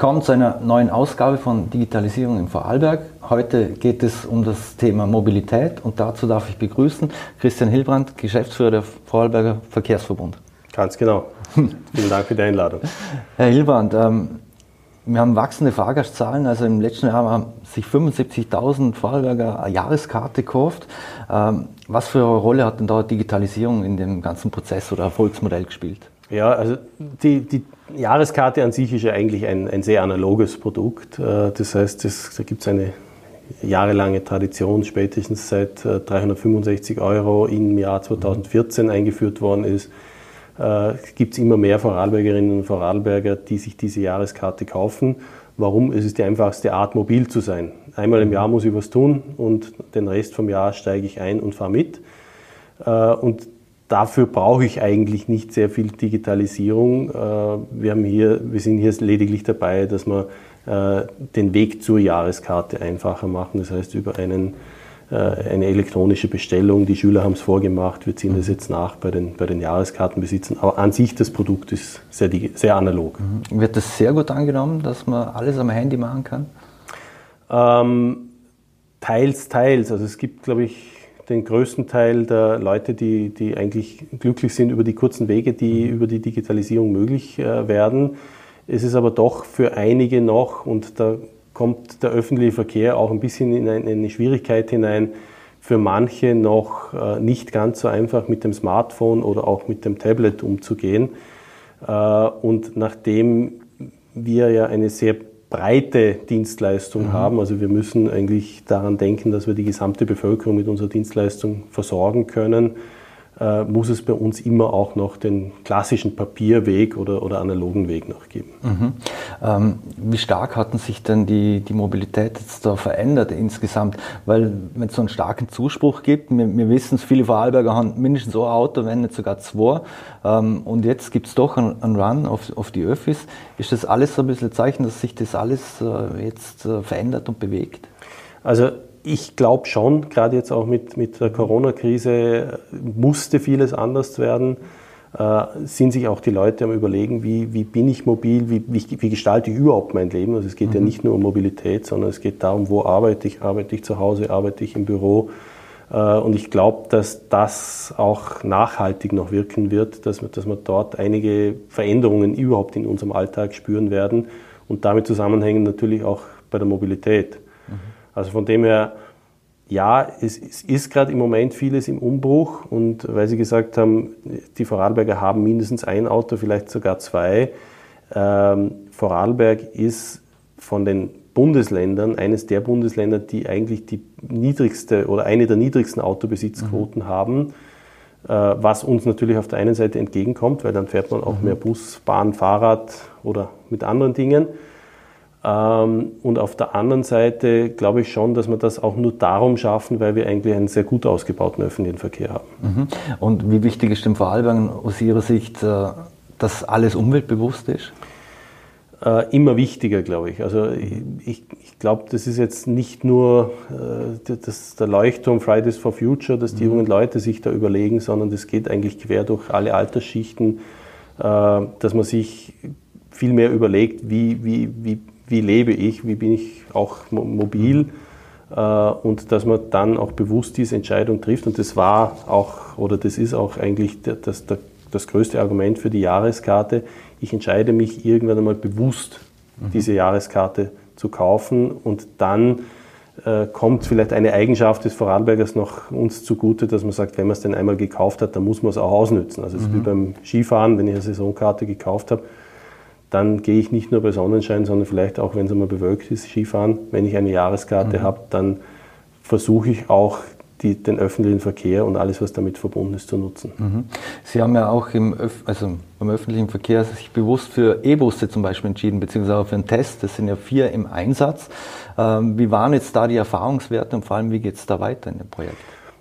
Willkommen zu einer neuen Ausgabe von Digitalisierung im Vorarlberg. Heute geht es um das Thema Mobilität und dazu darf ich begrüßen Christian Hilbrand, Geschäftsführer der Vorarlberger Verkehrsverbund. Ganz genau. Vielen Dank für die Einladung. Herr Hilbrand, ähm, wir haben wachsende Fahrgastzahlen. Also im letzten Jahr haben sich 75.000 Vorarlberger eine Jahreskarte gekauft. Ähm, was für eine Rolle hat denn da Digitalisierung in dem ganzen Prozess oder Erfolgsmodell gespielt? Ja, also die, die Jahreskarte an sich ist ja eigentlich ein, ein sehr analoges Produkt. Äh, das heißt, das, da gibt es eine jahrelange Tradition, spätestens seit 365 äh, Euro im Jahr 2014 eingeführt worden ist. Äh, gibt es immer mehr Vorarlbergerinnen und Vorarlberger, die sich diese Jahreskarte kaufen. Warum? Es ist die einfachste Art, mobil zu sein. Einmal im Jahr muss ich was tun und den Rest vom Jahr steige ich ein und fahre mit. Und dafür brauche ich eigentlich nicht sehr viel Digitalisierung. Äh, wir, haben hier, wir sind hier lediglich dabei, dass wir äh, den Weg zur Jahreskarte einfacher machen. Das heißt, über einen, äh, eine elektronische Bestellung, die Schüler haben es vorgemacht, wir ziehen das jetzt nach bei den, bei den Jahreskartenbesitzern. Aber an sich das Produkt ist sehr, sehr analog. Mhm. Wird das sehr gut angenommen, dass man alles am Handy machen kann? Ähm, teils, teils. Also es gibt, glaube ich, den größten Teil der Leute, die, die eigentlich glücklich sind über die kurzen Wege, die mhm. über die Digitalisierung möglich äh, werden. Es ist aber doch für einige noch, und da kommt der öffentliche Verkehr auch ein bisschen in eine Schwierigkeit hinein, für manche noch äh, nicht ganz so einfach mit dem Smartphone oder auch mit dem Tablet umzugehen. Äh, und nachdem wir ja eine sehr breite Dienstleistung mhm. haben. Also wir müssen eigentlich daran denken, dass wir die gesamte Bevölkerung mit unserer Dienstleistung versorgen können. Äh, muss es bei uns immer auch noch den klassischen Papierweg oder, oder analogen Weg noch geben. Mhm. Ähm, wie stark hatten sich denn die, die Mobilität jetzt da verändert insgesamt? Weil wenn es so einen starken Zuspruch gibt, wir, wir wissen es, viele Vorarlberger haben mindestens so ein Auto, wenn nicht sogar zwei. Ähm, und jetzt gibt es doch einen, einen Run auf, auf die Öffis. Ist das alles so ein bisschen ein Zeichen, dass sich das alles äh, jetzt äh, verändert und bewegt? Also ich glaube schon, gerade jetzt auch mit, mit der Corona-Krise musste vieles anders werden. Äh, sind sich auch die Leute am Überlegen, wie, wie bin ich mobil, wie, wie, wie, gestalte ich überhaupt mein Leben. Also es geht mhm. ja nicht nur um Mobilität, sondern es geht darum, wo arbeite ich, arbeite ich zu Hause, arbeite ich im Büro. Äh, und ich glaube, dass das auch nachhaltig noch wirken wird, dass wir, dass wir dort einige Veränderungen überhaupt in unserem Alltag spüren werden und damit zusammenhängen natürlich auch bei der Mobilität. Also von dem her, ja, es, es ist gerade im Moment vieles im Umbruch und weil Sie gesagt haben, die Vorarlberger haben mindestens ein Auto, vielleicht sogar zwei. Ähm, Vorarlberg ist von den Bundesländern eines der Bundesländer, die eigentlich die niedrigste oder eine der niedrigsten Autobesitzquoten mhm. haben, äh, was uns natürlich auf der einen Seite entgegenkommt, weil dann fährt man auch mhm. mehr Bus, Bahn, Fahrrad oder mit anderen Dingen. Ähm, und auf der anderen Seite glaube ich schon, dass wir das auch nur darum schaffen, weil wir eigentlich einen sehr gut ausgebauten öffentlichen Verkehr haben. Mhm. Und wie wichtig ist dem Vorarlberg aus Ihrer Sicht, äh, dass alles umweltbewusst ist? Äh, immer wichtiger, glaube ich. Also ich, ich glaube, das ist jetzt nicht nur äh, das, der Leuchtturm Fridays for Future, dass die mhm. jungen Leute sich da überlegen, sondern das geht eigentlich quer durch alle Altersschichten, äh, dass man sich viel mehr überlegt, wie, wie, wie wie lebe ich, wie bin ich auch mobil äh, und dass man dann auch bewusst diese Entscheidung trifft. Und das war auch, oder das ist auch eigentlich das, das, das größte Argument für die Jahreskarte. Ich entscheide mich irgendwann einmal bewusst, mhm. diese Jahreskarte zu kaufen und dann äh, kommt vielleicht eine Eigenschaft des Vorarlbergers noch uns zugute, dass man sagt, wenn man es denn einmal gekauft hat, dann muss man es auch ausnützen. Also es ist wie mhm. beim Skifahren, wenn ich eine Saisonkarte gekauft habe, dann gehe ich nicht nur bei Sonnenschein, sondern vielleicht auch, wenn es einmal bewölkt ist, Skifahren. Wenn ich eine Jahreskarte mhm. habe, dann versuche ich auch die, den öffentlichen Verkehr und alles, was damit verbunden ist, zu nutzen. Mhm. Sie haben ja auch im, Öf also beim öffentlichen Verkehr sich bewusst für E-Busse zum Beispiel entschieden, beziehungsweise auch für einen Test. Das sind ja vier im Einsatz. Ähm, wie waren jetzt da die Erfahrungswerte und vor allem, wie geht es da weiter in dem Projekt?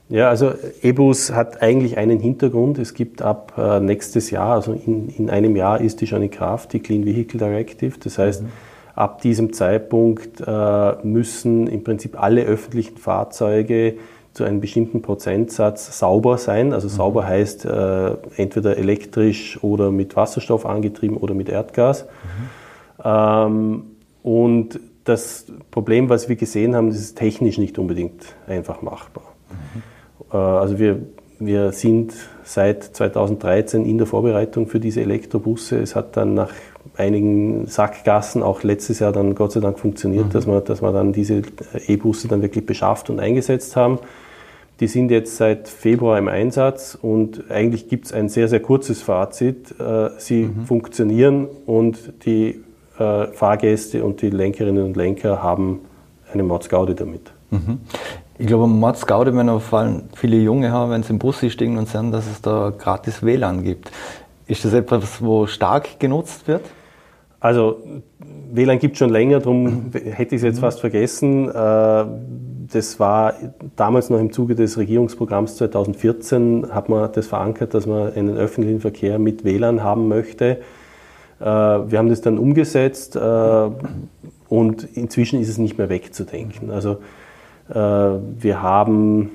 Ja, also EBUS hat eigentlich einen Hintergrund. Es gibt ab äh, nächstes Jahr, also in, in einem Jahr ist die schon in Kraft, die Clean Vehicle Directive. Das heißt, mhm. ab diesem Zeitpunkt äh, müssen im Prinzip alle öffentlichen Fahrzeuge zu einem bestimmten Prozentsatz sauber sein. Also mhm. sauber heißt äh, entweder elektrisch oder mit Wasserstoff angetrieben oder mit Erdgas. Mhm. Ähm, und das Problem, was wir gesehen haben, ist technisch nicht unbedingt einfach machbar. Mhm. Äh, also wir, wir sind seit 2013 in der Vorbereitung für diese Elektrobusse. Es hat dann nach einigen Sackgassen auch letztes Jahr dann Gott sei Dank funktioniert, mhm. dass, wir, dass wir dann diese E-Busse dann wirklich beschafft und eingesetzt haben. Die sind jetzt seit Februar im Einsatz und eigentlich gibt es ein sehr, sehr kurzes Fazit. Äh, sie mhm. funktionieren und die äh, Fahrgäste und die Lenkerinnen und Lenker haben eine Mordsgaude damit. Mhm. Ich glaube, Mordsgaude, wenn vor allem viele Junge haben, wenn sie im Bus stehen und sehen, dass es da gratis WLAN gibt. Ist das etwas, wo stark genutzt wird? Also WLAN gibt es schon länger, darum hätte ich es jetzt mhm. fast vergessen. Äh, das war damals noch im Zuge des Regierungsprogramms 2014, hat man das verankert, dass man einen öffentlichen Verkehr mit WLAN haben möchte. Äh, wir haben das dann umgesetzt äh, und inzwischen ist es nicht mehr wegzudenken. Also wir haben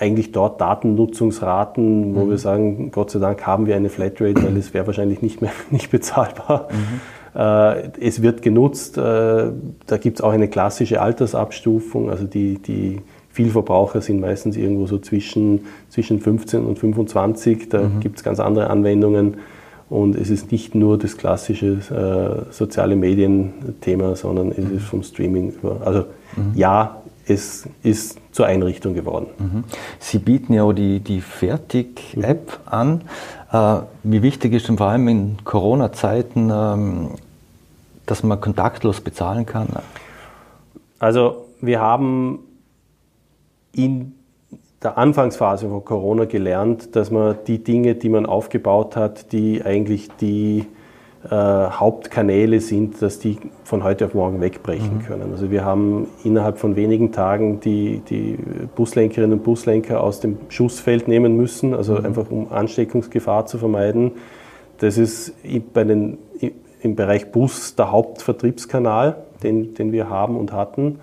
eigentlich dort Datennutzungsraten, wo mhm. wir sagen, Gott sei Dank haben wir eine Flatrate, weil es wäre wahrscheinlich nicht mehr nicht bezahlbar. Mhm. Äh, es wird genutzt, äh, da gibt es auch eine klassische Altersabstufung, also die, die Vielverbraucher sind meistens irgendwo so zwischen, zwischen 15 und 25, da mhm. gibt es ganz andere Anwendungen. Und es ist nicht nur das klassische äh, soziale Medien-Thema, sondern es ist mhm. vom Streaming über. Also mhm. ja, es ist zur Einrichtung geworden. Mhm. Sie bieten ja auch die, die Fertig-App mhm. an. Äh, wie wichtig ist denn vor allem in Corona-Zeiten, ähm, dass man kontaktlos bezahlen kann? Also wir haben in der Anfangsphase von Corona gelernt, dass man die Dinge, die man aufgebaut hat, die eigentlich die äh, Hauptkanäle sind, dass die von heute auf morgen wegbrechen mhm. können. Also wir haben innerhalb von wenigen Tagen die, die Buslenkerinnen und Buslenker aus dem Schussfeld nehmen müssen, also mhm. einfach um Ansteckungsgefahr zu vermeiden. Das ist bei den, im Bereich Bus der Hauptvertriebskanal, den, den wir haben und hatten.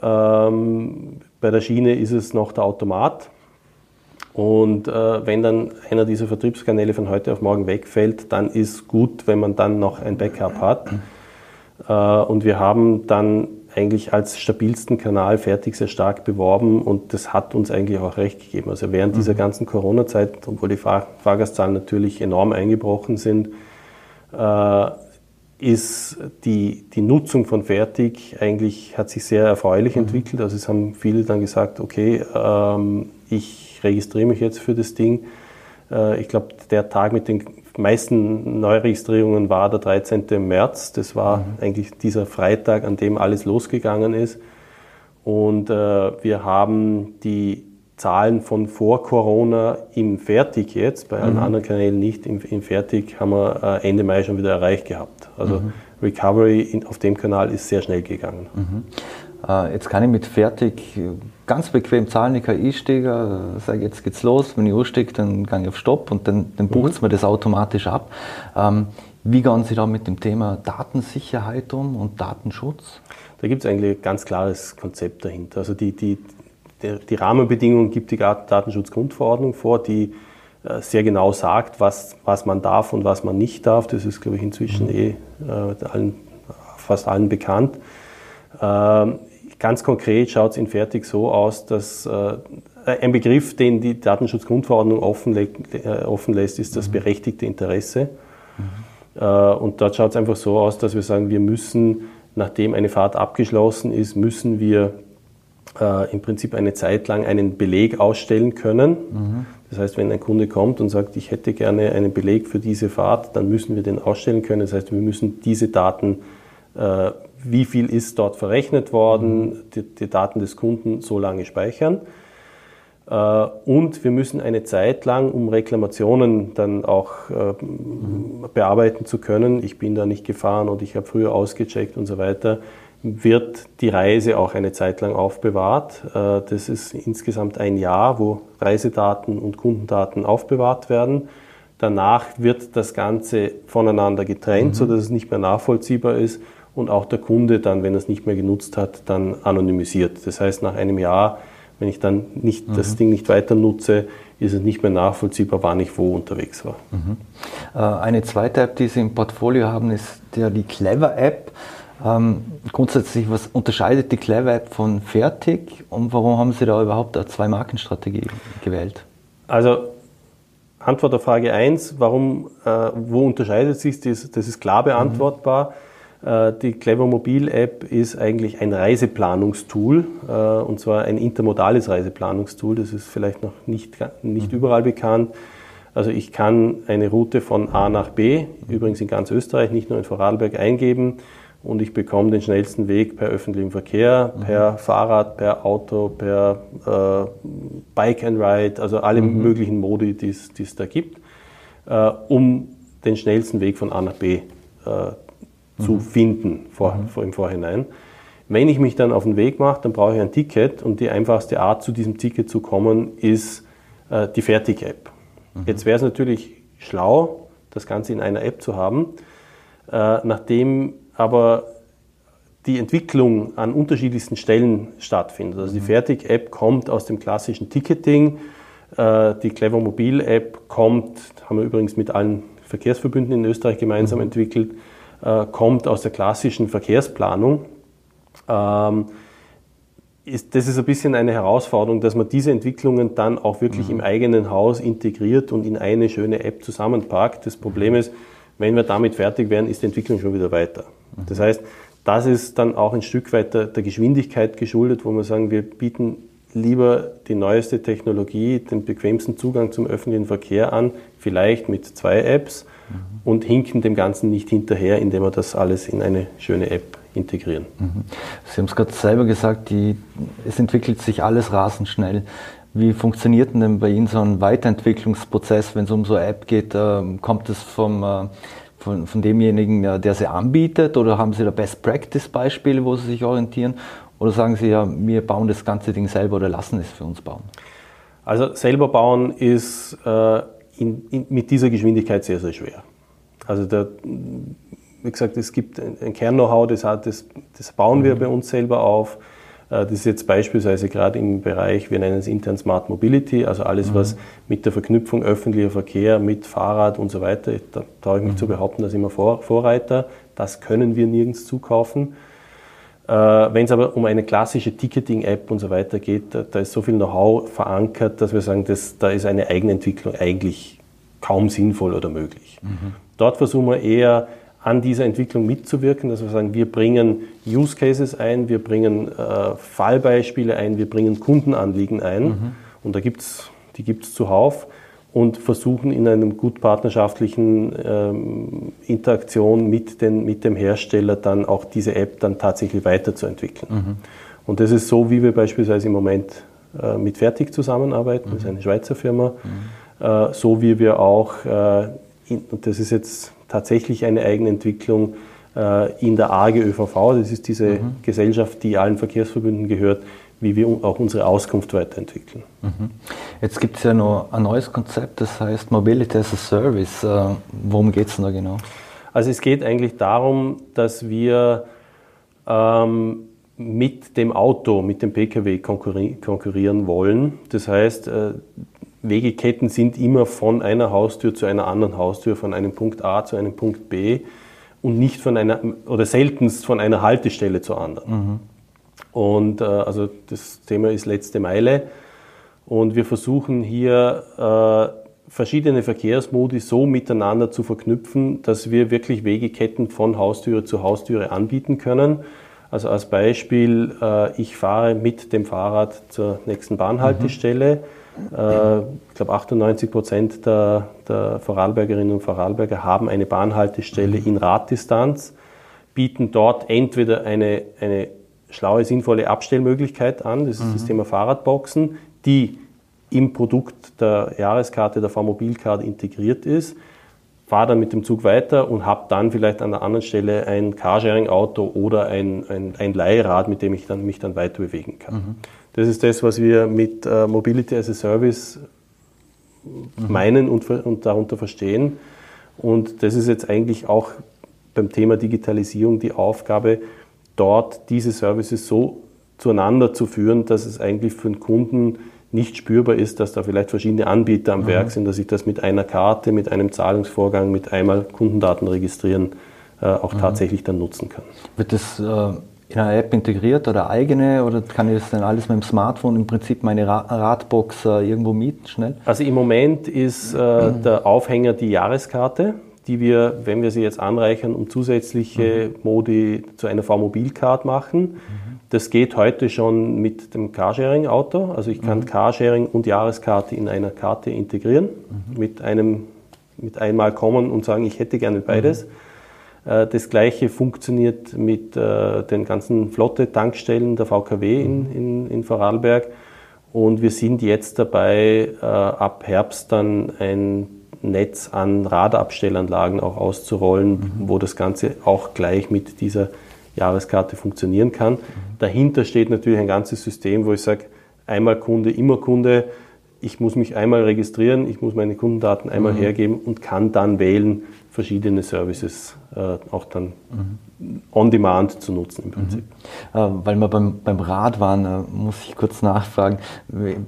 Ähm, bei der Schiene ist es noch der Automat. Und äh, wenn dann einer dieser Vertriebskanäle von heute auf morgen wegfällt, dann ist gut, wenn man dann noch ein Backup hat. Äh, und wir haben dann eigentlich als stabilsten Kanal fertig sehr stark beworben und das hat uns eigentlich auch recht gegeben. Also während dieser mhm. ganzen Corona-Zeit, obwohl die Fahr Fahrgastzahlen natürlich enorm eingebrochen sind, äh, ist die, die Nutzung von Fertig eigentlich, hat sich sehr erfreulich mhm. entwickelt. Also es haben viele dann gesagt, okay, ähm, ich registriere mich jetzt für das Ding. Äh, ich glaube, der Tag mit den meisten Neuregistrierungen war der 13. März. Das war mhm. eigentlich dieser Freitag, an dem alles losgegangen ist. Und äh, wir haben die Zahlen von vor Corona im Fertig jetzt, bei allen mhm. anderen Kanälen nicht, im, im, Fertig haben wir äh, Ende Mai schon wieder erreicht gehabt. Also mhm. Recovery in, auf dem Kanal ist sehr schnell gegangen. Mhm. Äh, jetzt kann ich mit Fertig ganz bequem zahlen, ich kann einsteigen, äh, sage jetzt geht's los, wenn ich aussteige, dann gehe ich auf Stopp und dann, dann bucht es mhm. mir das automatisch ab. Ähm, wie gehen Sie da mit dem Thema Datensicherheit um und Datenschutz? Da gibt es eigentlich ein ganz klares Konzept dahinter. Also die, die, die, die Rahmenbedingungen gibt die Datenschutzgrundverordnung vor, die äh, sehr genau sagt, was, was man darf und was man nicht darf. Das ist, glaube ich, inzwischen mhm. eh äh, allen, fast allen bekannt. Ähm, Ganz konkret schaut es in Fertig so aus, dass äh, ein Begriff, den die Datenschutzgrundverordnung offen, äh, offen lässt, ist das mhm. berechtigte Interesse. Mhm. Äh, und dort schaut es einfach so aus, dass wir sagen, wir müssen, nachdem eine Fahrt abgeschlossen ist, müssen wir äh, im Prinzip eine Zeit lang einen Beleg ausstellen können. Mhm. Das heißt, wenn ein Kunde kommt und sagt, ich hätte gerne einen Beleg für diese Fahrt, dann müssen wir den ausstellen können. Das heißt, wir müssen diese Daten äh, wie viel ist dort verrechnet worden, die, die Daten des Kunden so lange speichern. Äh, und wir müssen eine Zeit lang, um Reklamationen dann auch äh, bearbeiten zu können, ich bin da nicht gefahren und ich habe früher ausgecheckt und so weiter, wird die Reise auch eine Zeit lang aufbewahrt. Äh, das ist insgesamt ein Jahr, wo Reisedaten und Kundendaten aufbewahrt werden. Danach wird das Ganze voneinander getrennt, mhm. sodass es nicht mehr nachvollziehbar ist und auch der Kunde dann, wenn er es nicht mehr genutzt hat, dann anonymisiert. Das heißt, nach einem Jahr, wenn ich dann nicht, mhm. das Ding nicht weiter nutze, ist es nicht mehr nachvollziehbar, wann ich wo unterwegs war. Mhm. Äh, eine zweite App, die Sie im Portfolio haben, ist der, die Clever App. Ähm, grundsätzlich, was unterscheidet die Clever App von Fertig und warum haben Sie da überhaupt eine Zwei-Marken-Strategie gewählt? Also Antwort auf Frage 1, warum, äh, wo unterscheidet sich das? Das ist klar beantwortbar. Mhm. die Clever Mobil App ist eigentlich ein Reiseplanungstool äh, und zwar ein intermodales Reiseplanungstool. Das ist vielleicht noch nicht, nicht mhm. überall bekannt. Also ich kann eine Route von A nach B, übrigens in ganz Österreich, nicht nur in Vorarlberg, eingeben und ich bekomme den schnellsten Weg per öffentlichem Verkehr, mhm. per Fahrrad, per Auto, per äh, Bike and Ride, also alle mhm. möglichen Modi, die es da gibt, äh, um den schnellsten Weg von A nach B äh, zu mhm. finden vor, mhm. vor, im Vorhinein. Wenn ich mich dann auf den Weg mache, dann brauche ich ein Ticket und die einfachste Art, zu diesem Ticket zu kommen, ist äh, die Fertig-App. Mhm. Jetzt wäre es natürlich schlau, das Ganze in einer App zu haben, äh, nachdem aber die Entwicklung an unterschiedlichsten Stellen stattfindet. Also die mhm. Fertig-App kommt aus dem klassischen Ticketing, äh, die Clever Mobil-App kommt, haben wir übrigens mit allen Verkehrsverbünden in Österreich gemeinsam mhm. entwickelt, äh, kommt aus der klassischen Verkehrsplanung. Ähm, das ist ein bisschen eine Herausforderung, dass man diese Entwicklungen dann auch wirklich mhm. im eigenen Haus integriert und in eine schöne App zusammenpackt. Das Problem ist, wenn wir damit fertig wären, ist die Entwicklung schon wieder weiter. Das heißt, das ist dann auch ein Stück weit der, der Geschwindigkeit geschuldet, wo wir sagen, wir bieten lieber die neueste Technologie, den bequemsten Zugang zum öffentlichen Verkehr an, vielleicht mit zwei Apps mhm. und hinken dem Ganzen nicht hinterher, indem wir das alles in eine schöne App integrieren. Mhm. Sie haben es gerade selber gesagt, die, es entwickelt sich alles rasend schnell. Wie funktioniert denn bei Ihnen so ein Weiterentwicklungsprozess, wenn es um so eine App geht? Äh, kommt es vom äh, von, von demjenigen, der sie anbietet? Oder haben Sie da Best-Practice-Beispiele, wo Sie sich orientieren? Oder sagen Sie ja, wir bauen das ganze Ding selber oder lassen es für uns bauen? Also selber bauen ist äh, in, in, mit dieser Geschwindigkeit sehr, sehr schwer. Also der, wie gesagt, es gibt ein, ein Kern-Know-how, das, das, das bauen wir mhm. bei uns selber auf. Äh, das ist jetzt beispielsweise gerade im Bereich, wir nennen es intern Smart Mobility, also alles, mhm. was mit der Verknüpfung öffentlicher Verkehr mit Fahrrad und so weiter, da traue ich mich mhm. zu behaupten, da sind wir Vor Vorreiter. Das können wir nirgends zukaufen. Äh, wenn es aber um eine klassische Ticketing-App und so weiter geht, da, ist so viel Know-how verankert, dass wir sagen, das, da ist eine Eigenentwicklung eigentlich kaum sinnvoll oder möglich. Mhm. Dort versuchen wir eher an dieser Entwicklung mitzuwirken, dass wir sagen, wir bringen Use Cases ein, wir bringen äh, Fallbeispiele ein, wir bringen Kundenanliegen ein mhm. und da gibt's, die gibt es zuhauf und versuchen in einem gut partnerschaftlichen ähm, Interaktion mit, den, mit dem Hersteller dann auch diese App dann tatsächlich weiterzuentwickeln. Mhm. Und das ist so, wie wir beispielsweise im Moment äh, mit Fertig zusammenarbeiten, mhm. das ist eine Schweizer Firma, mhm. äh, so wie wir auch, äh, in, und das ist jetzt tatsächlich eine Eigenentwicklung äh, in der AG ÖVV. Das ist diese mhm. Gesellschaft, die allen Verkehrsverbünden gehört, wie wir auch unsere Auskunft weiterentwickeln. Mhm. Jetzt gibt es ja noch ein neues Konzept, das heißt Mobility as a Service. Äh, worum geht es denn da genau? Also es geht eigentlich darum, dass wir ähm, mit dem Auto, mit dem Pkw konkurrieren wollen. Das heißt, äh, Wegeketten sind immer von einer Haustür zu einer anderen Haustür, von einem Punkt A zu einem Punkt B und nicht von einer, oder seltenst von einer Haltestelle zur anderen. Mhm. Und äh, also das Thema ist letzte Meile. Und wir versuchen hier äh, verschiedene Verkehrsmodi so miteinander zu verknüpfen, dass wir wirklich Wegeketten von Haustüre zu Haustüre anbieten können. Also als Beispiel, äh, ich fahre mit dem Fahrrad zur nächsten Bahnhaltestelle. Mhm äh, ich glaube, 98 Prozent der, der Vorarlbergerinnen und Vorarlberger haben eine Bahnhaltestelle in Raddistanz, bieten dort entweder eine, eine schlaue, sinnvolle Abstellmöglichkeit an, das ist mhm. das Thema Fahrradboxen, die im Produkt der Jahreskarte, der V-Mobilcard integriert ist, fahre dann mit dem Zug weiter und habe dann vielleicht an der anderen Stelle ein Carsharing-Auto oder ein, ein, ein Leihrad, mit dem ich dann, mich dann weiter bewegen kann. Mhm. Das ist das, was wir mit äh, Mobility as a Service mhm. meinen und, und darunter verstehen. Und das ist jetzt eigentlich auch beim Thema Digitalisierung die Aufgabe, dort diese Services so zueinander zu führen, dass es eigentlich für den Kunden nicht spürbar ist, dass da vielleicht verschiedene Anbieter am mhm. Werk sind, dass ich das mit einer Karte, mit einem Zahlungsvorgang, mit einmal Kundendaten registrieren äh, auch mhm. tatsächlich dann nutzen kann. Wird das äh in einer App integriert oder eigene oder kann ich das dann alles mit dem Smartphone im Prinzip meine Radbox äh, irgendwo mieten schnell? Also im Moment ist äh, mhm. der Aufhänger die Jahreskarte, die wir, wenn wir sie jetzt anreichern, um zusätzliche mhm. Modi zu einer V-Mobil-Card machen. Mhm. Das geht heute schon mit dem Carsharing-Auto. Also ich kann mhm. Carsharing und Jahreskarte in einer Karte integrieren, mhm. mit einem mit einmal kommen und sagen, ich hätte gerne beides. Mhm. Äh, das gleiche funktioniert mit äh, den ganzen Flotte-Tankstellen der VKW in, in, in Vorarlberg. Und wir sind jetzt dabei, äh, ab Herbst dann ein Netz an Radabstellanlagen auch auszurollen, mhm. wo das Ganze auch gleich mit dieser Jahreskarte funktionieren kann. Mhm. Dahinter steht natürlich ein ganzes System, wo ich sage, einmal Kunde, immer Kunde. Ich muss mich einmal registrieren, ich muss meine Kundendaten einmal mhm. hergeben und kann dann wählen, verschiedene Services äh, auch dann mhm. on demand zu nutzen im Prinzip. Mhm. Äh, weil wir beim, beim Rad waren, äh, muss ich kurz nachfragen,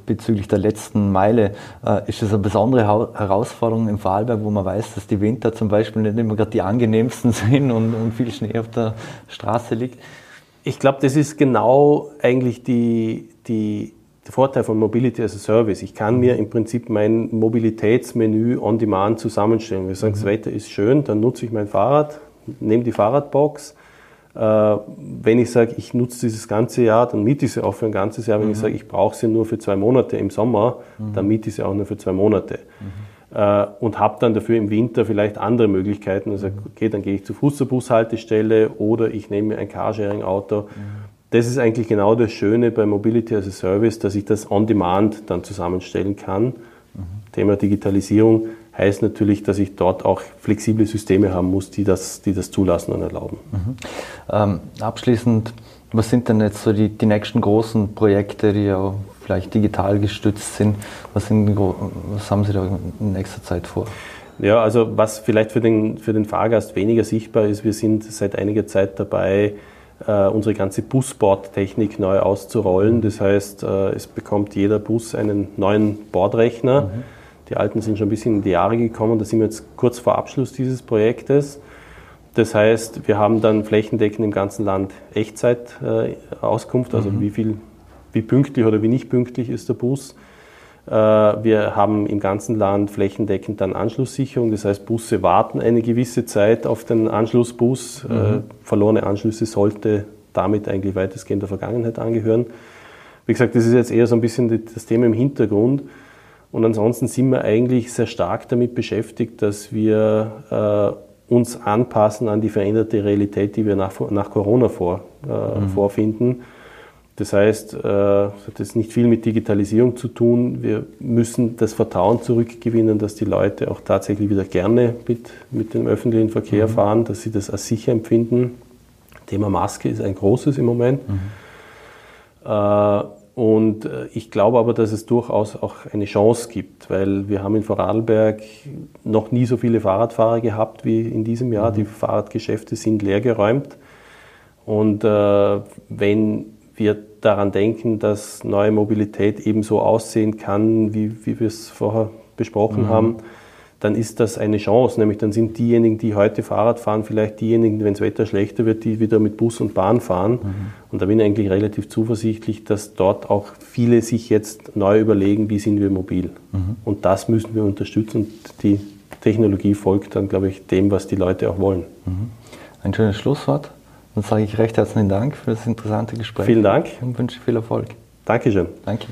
bezüglich der letzten Meile, äh, ist das eine besondere Herausforderung im Vorarlberg, wo man weiß, dass die Winter zum Beispiel nicht immer gerade die angenehmsten sind und, und viel Schnee auf der Straße liegt? Ich glaube, das ist genau eigentlich die, die der Vorteil von Mobility as a Service. Ich kann mir im Prinzip mein Mobilitätsmenü on demand zusammenstellen. Wir sagen, mhm. das Wetter ist schön, dann nutze ich mein Fahrrad, nehme die Fahrradbox. Äh, wenn ich sage, ich nutze dieses ganze Jahr, dann miete ich sie auch für ein ganzes Jahr. Wenn mhm. ich sage, ich brauche sie nur für zwei Monate im Sommer, mhm. dann miete ich sie auch nur für zwei Monate. Mhm. Äh, und habe dann dafür im Winter vielleicht andere Möglichkeiten. Also, okay, dann gehe ich zur Fuß zur Bushaltestelle oder ich nehme mir ein Carsharing-Auto. Mhm das ist eigentlich genau das Schöne bei Mobility as a Service, dass ich das on demand dann zusammenstellen kann. Mhm. Thema Digitalisierung heißt natürlich, dass ich dort auch flexible Systeme haben muss, die das, die das zulassen und erlauben. Mhm. Ähm, abschließend, was sind denn jetzt so die, die nächsten großen Projekte, die ja vielleicht digital gestützt sind? Was, sind, was haben Sie da in nächster Zeit vor? Ja, also was vielleicht für den, für den Fahrgast weniger sichtbar ist, wir sind seit einiger Zeit dabei, unsere ganze Busbordtechnik neu auszurollen. Das heißt, äh, es bekommt jeder Bus einen neuen Bordrechner. Mhm. Die alten sind schon ein bisschen in die Jahre gekommen. Da sind wir jetzt kurz vor Abschluss dieses Projektes. Das heißt, wir haben dann flächendeckend im ganzen Land Echtzeit-Auskunft, also mhm. wie viel, wie pünktlich oder wie nicht pünktlich ist der Bus. Äh, wir haben im ganzen Land flächendeckend dann Anschlusssicherung, das heißt, Busse warten eine gewisse Zeit auf den Anschlussbus. Äh, mhm. Verlorene Anschlüsse sollte damit eigentlich weitestgehend der Vergangenheit angehören. Wie gesagt, das ist jetzt eher so ein bisschen das Thema im Hintergrund. Und ansonsten sind wir eigentlich sehr stark damit beschäftigt, dass wir äh, uns anpassen an die veränderte Realität, die wir nach, nach Corona vor, äh, mhm. vorfinden. Das heißt, es äh, hat nicht viel mit Digitalisierung zu tun. Wir müssen das Vertrauen zurückgewinnen, dass die Leute auch tatsächlich wieder gerne mit, mit dem öffentlichen Verkehr mhm. fahren, dass sie das als sicher empfinden. Thema Maske ist ein großes im Moment. Mhm. Äh, und äh, ich glaube aber, dass es durchaus auch eine Chance gibt, weil wir haben in Vorarlberg noch nie so viele Fahrradfahrer gehabt wie in diesem Jahr. Mhm. Die Fahrradgeschäfte sind leergeräumt. Und wenn wir daran denken, dass neue Mobilität eben so aussehen kann, wie, wie wir es vorher besprochen mhm. haben, dann ist das eine Chance. Nämlich dann sind diejenigen, die heute Fahrrad fahren, vielleicht diejenigen, wenn das Wetter schlechter wird, die wieder mit Bus und Bahn fahren. Mhm. Und da bin ich eigentlich relativ zuversichtlich, dass dort auch viele sich jetzt neu überlegen, wie sind wir mobil. Mhm. Und das müssen wir unterstützen. Und die Technologie folgt dann, glaube ich, dem, was die Leute auch wollen. Mhm. Ein schönes Schlusswort. Dann sage ich recht herzlichen Dank für das interessante Gespräch. Vielen Dank. Und wünsche viel Erfolg. Dankeschön. Danke.